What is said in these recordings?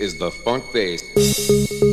Is the funk bass.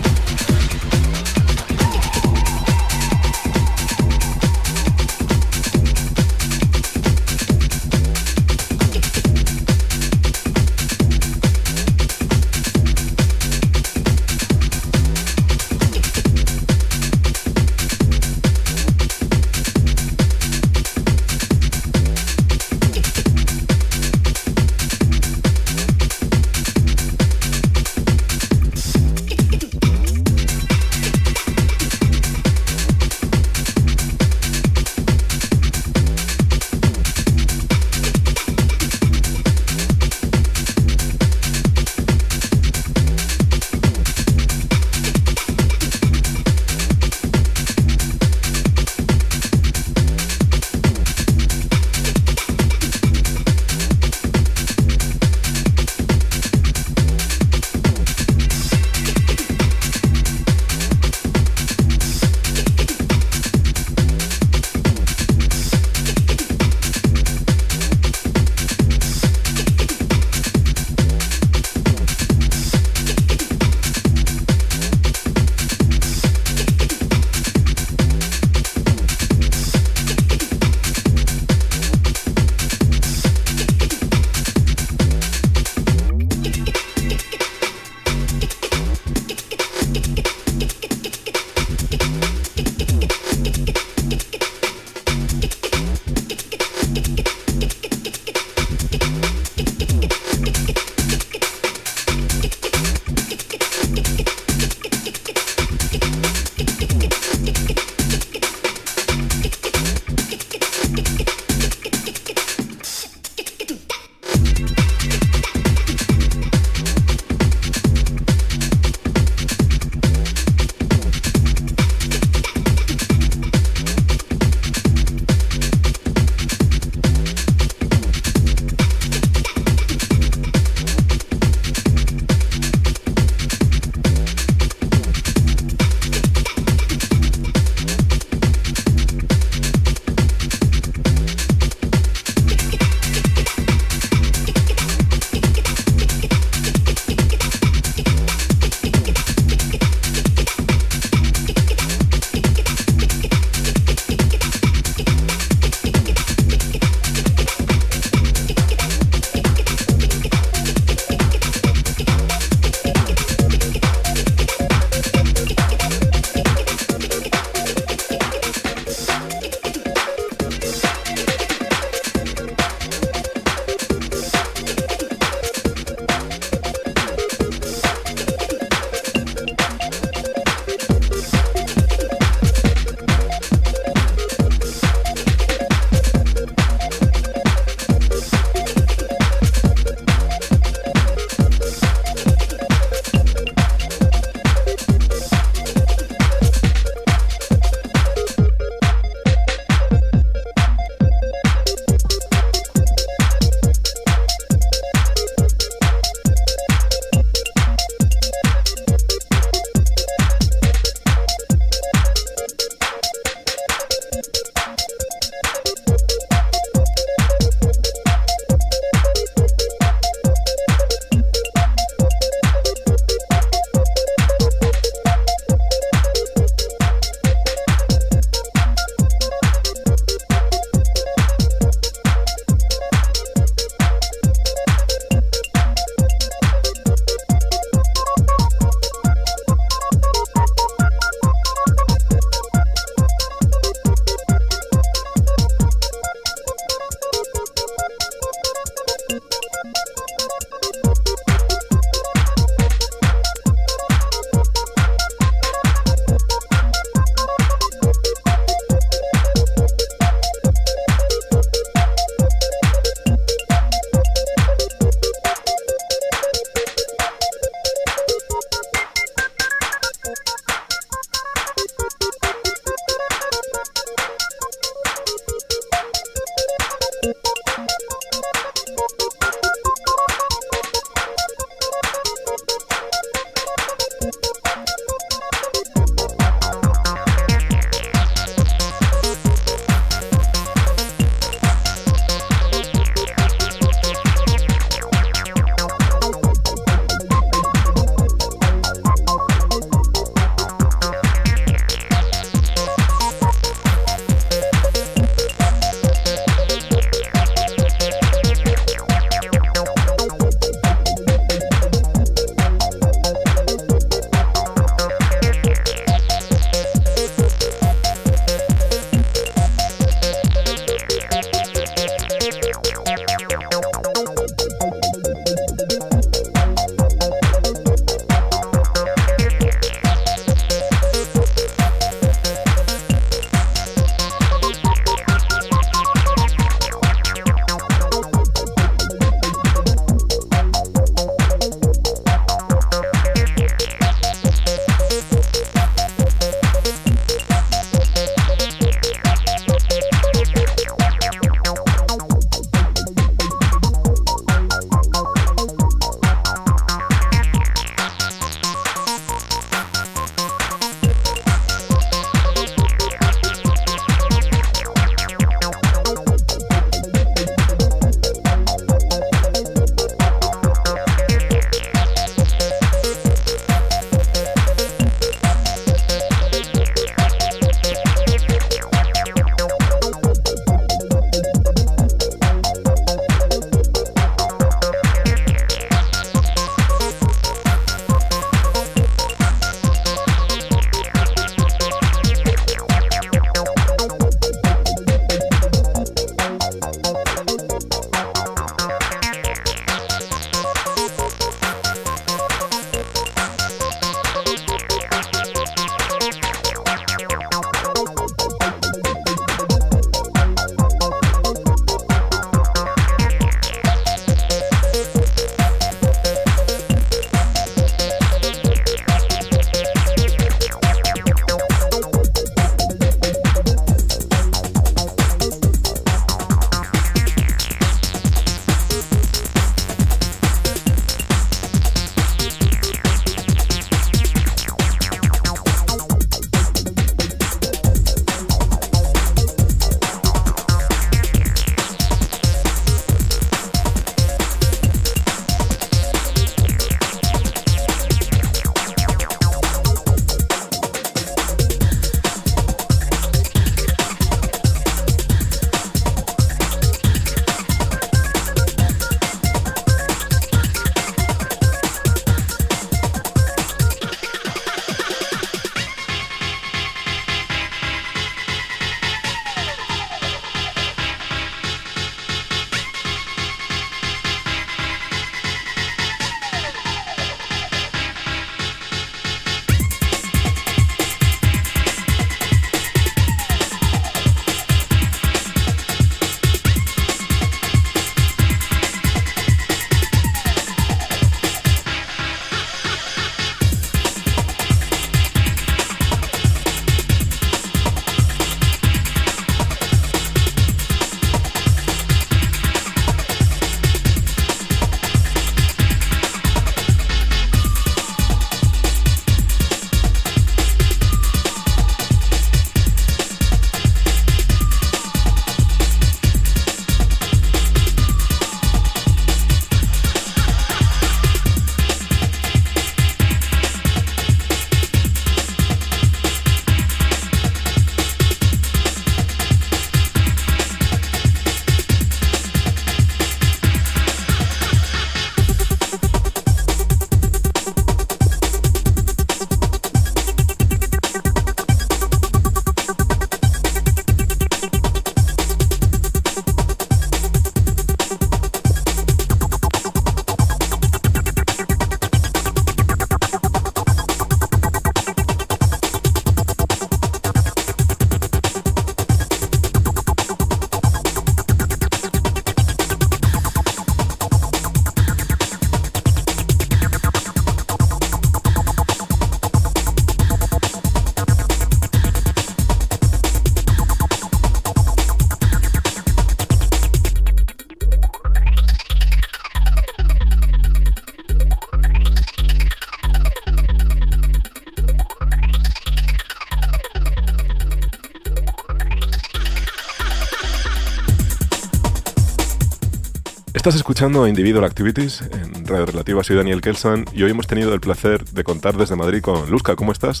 Estás escuchando Individual Activities en Radio Relativa. Soy Daniel Kelsan y hoy hemos tenido el placer de contar desde Madrid con Luzca. ¿Cómo estás?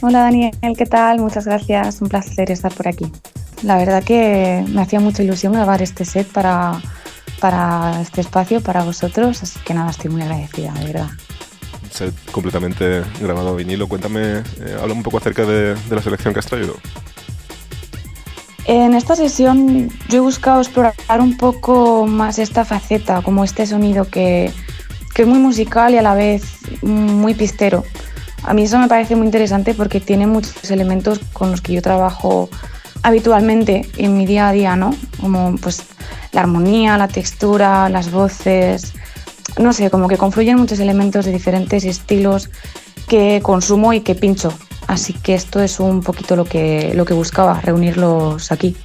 Hola Daniel, ¿qué tal? Muchas gracias. Un placer estar por aquí. La verdad que me hacía mucha ilusión grabar este set para, para este espacio, para vosotros. Así que nada, estoy muy agradecida, de verdad. Set completamente grabado vinilo. Cuéntame, eh, habla un poco acerca de, de la selección que has traído. En esta sesión yo he buscado explorar un poco más esta faceta, como este sonido que, que, es muy musical y a la vez muy pistero. A mí eso me parece muy interesante porque tiene muchos elementos con los que yo trabajo habitualmente en mi día a día, ¿no? Como pues la armonía, la textura, las voces, no sé, como que confluyen muchos elementos de diferentes estilos que consumo y que pincho Así que esto es un poquito lo que, lo que buscaba, reunirlos aquí.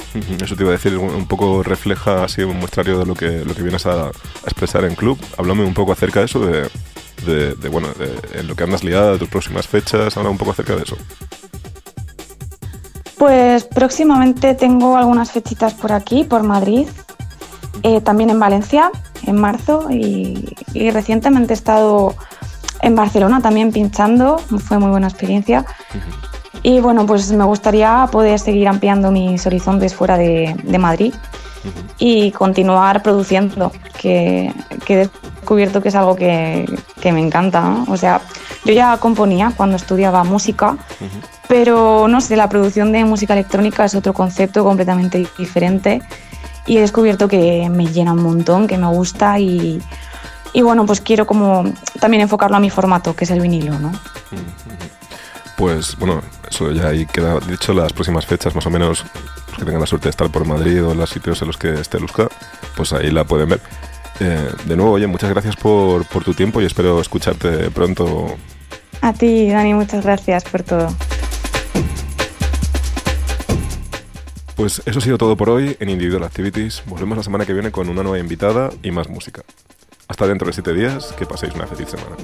Eso te iba a decir, un poco refleja así un muestrario de lo que, lo que vienes a, expresar en club. Háblame un poco acerca de eso, de, de, bueno, de, en lo que andas liada, de tus próximas fechas, habla un poco acerca de eso. Pues próximamente tengo algunas fechitas por aquí, por Madrid, eh, también en Valencia, en marzo, y, y recientemente he estado en Barcelona también pinchando, fue muy buena experiencia. Y bueno, pues me gustaría poder seguir ampliando mis horizontes fuera de, Madrid y continuar produciendo, que, he descubierto que es algo que, me encanta. O sea, yo ya componía cuando estudiaba música, pero no sé, la producción de música electrónica es otro concepto completamente diferente y he descubierto que me llena un montón, que me gusta y y bueno, pues quiero como también enfocarlo a mi formato, que es el vinilo, ¿no? Pues bueno, eso ya ahí queda dicho, las próximas fechas más o menos, los que tengan la suerte de estar por Madrid o en los sitios en los que esté Luzca, pues ahí la pueden ver. Eh, de nuevo, oye, muchas gracias por, por tu tiempo y espero escucharte pronto. A ti, Dani, muchas gracias por todo. Pues eso ha sido todo por hoy en Individual Activities. Volvemos la semana que viene con una nueva invitada y más música. Hasta dentro de siete días, que paséis una feliz semana.